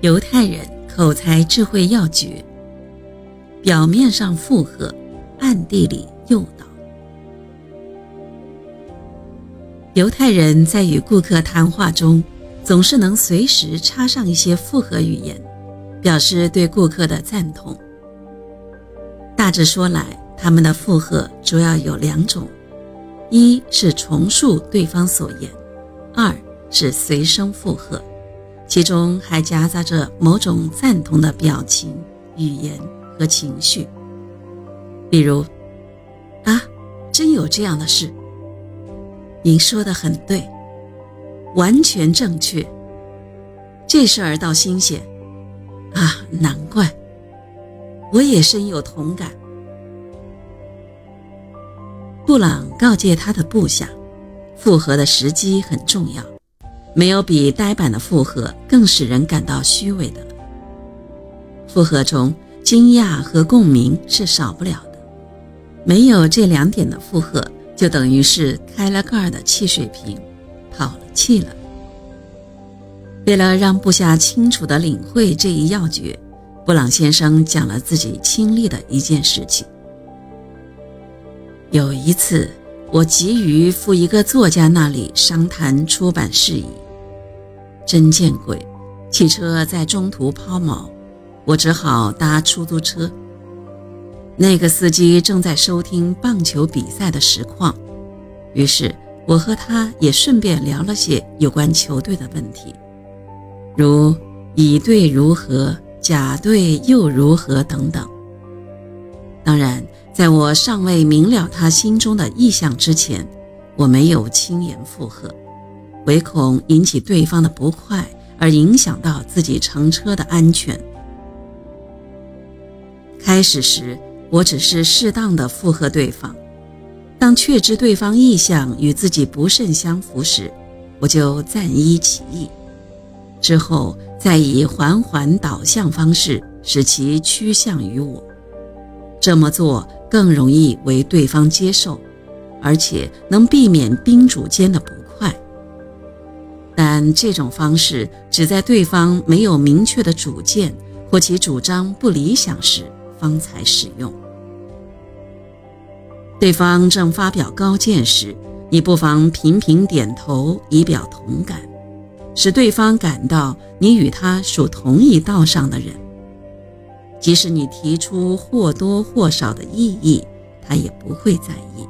犹太人口才智慧要诀：表面上附和，暗地里诱导。犹太人在与顾客谈话中，总是能随时插上一些复合语言，表示对顾客的赞同。大致说来，他们的附和主要有两种：一是重述对方所言，二是随声附和。其中还夹杂着某种赞同的表情、语言和情绪，比如：“啊，真有这样的事。”您说的很对，完全正确。这事儿倒新鲜，啊，难怪，我也深有同感。布朗告诫他的部下，复合的时机很重要。没有比呆板的附和更使人感到虚伪的了。附和中，惊讶和共鸣是少不了的。没有这两点的附和，就等于是开了盖的汽水瓶，跑了气了。为了让部下清楚地领会这一要诀，布朗先生讲了自己亲历的一件事情。有一次。我急于赴一个作家那里商谈出版事宜，真见鬼！汽车在中途抛锚，我只好搭出租车。那个司机正在收听棒球比赛的实况，于是我和他也顺便聊了些有关球队的问题，如乙队如何，甲队又如何等等。当然。在我尚未明了他心中的意向之前，我没有轻言附和，唯恐引起对方的不快而影响到自己乘车的安全。开始时，我只是适当的附和对方；当确知对方意向与自己不甚相符时，我就暂依其意，之后再以缓缓导向方式使其趋向于我。这么做。更容易为对方接受，而且能避免宾主间的不但这种方式只在对方没有明确的主见或其主张不理想时方才使用。对方正发表高见时，你不妨频频点头以表同感，使对方感到你与他属同一道上的人。即使你提出或多或少的异议，他也不会在意。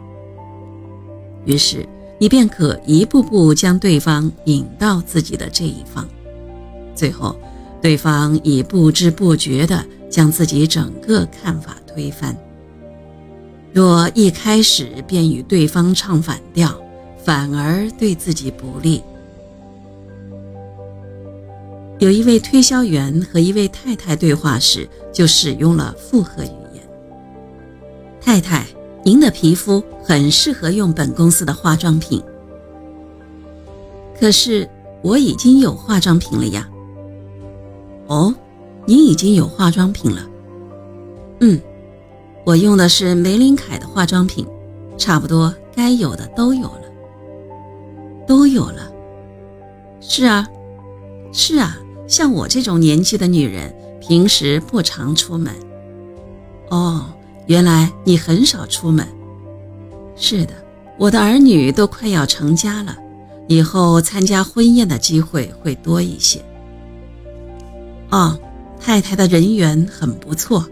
于是，你便可一步步将对方引到自己的这一方，最后，对方已不知不觉地将自己整个看法推翻。若一开始便与对方唱反调，反而对自己不利。有一位推销员和一位太太对话时，就使用了复合语言。太太，您的皮肤很适合用本公司的化妆品。可是我已经有化妆品了呀。哦，您已经有化妆品了。嗯，我用的是玫琳凯的化妆品，差不多该有的都有了。都有了。是啊，是啊。像我这种年纪的女人，平时不常出门。哦，原来你很少出门。是的，我的儿女都快要成家了，以后参加婚宴的机会会多一些。哦，太太的人缘很不错。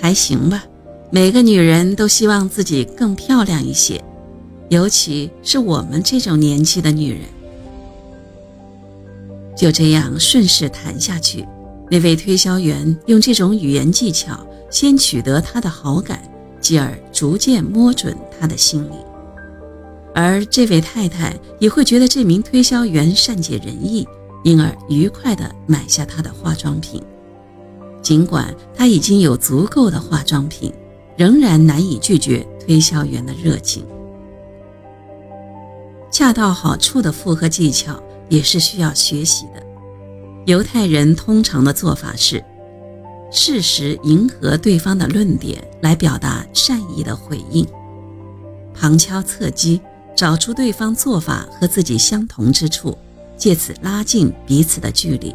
还行吧，每个女人都希望自己更漂亮一些，尤其是我们这种年纪的女人。就这样顺势谈下去，那位推销员用这种语言技巧先取得他的好感，继而逐渐摸准他的心理。而这位太太也会觉得这名推销员善解人意，因而愉快地买下他的化妆品。尽管他已经有足够的化妆品，仍然难以拒绝推销员的热情。恰到好处的复合技巧。也是需要学习的。犹太人通常的做法是，适时迎合对方的论点来表达善意的回应，旁敲侧击找出对方做法和自己相同之处，借此拉近彼此的距离。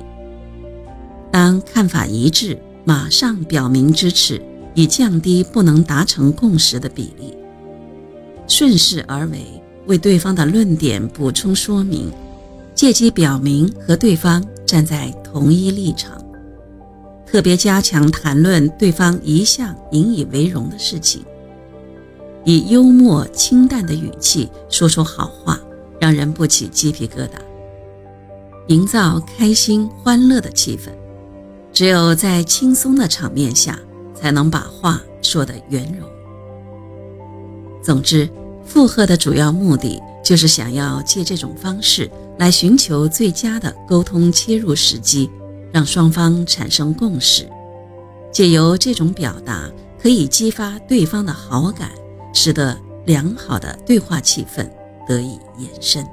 当看法一致，马上表明支持，以降低不能达成共识的比例。顺势而为，为对方的论点补充说明，借机表明和对方站在同一立场。特别加强谈论对方一向引以为荣的事情，以幽默清淡的语气说出好话，让人不起鸡皮疙瘩，营造开心欢乐的气氛。只有在轻松的场面下，才能把话说得圆融。总之，附和的主要目的就是想要借这种方式来寻求最佳的沟通切入时机。让双方产生共识，借由这种表达，可以激发对方的好感，使得良好的对话气氛得以延伸。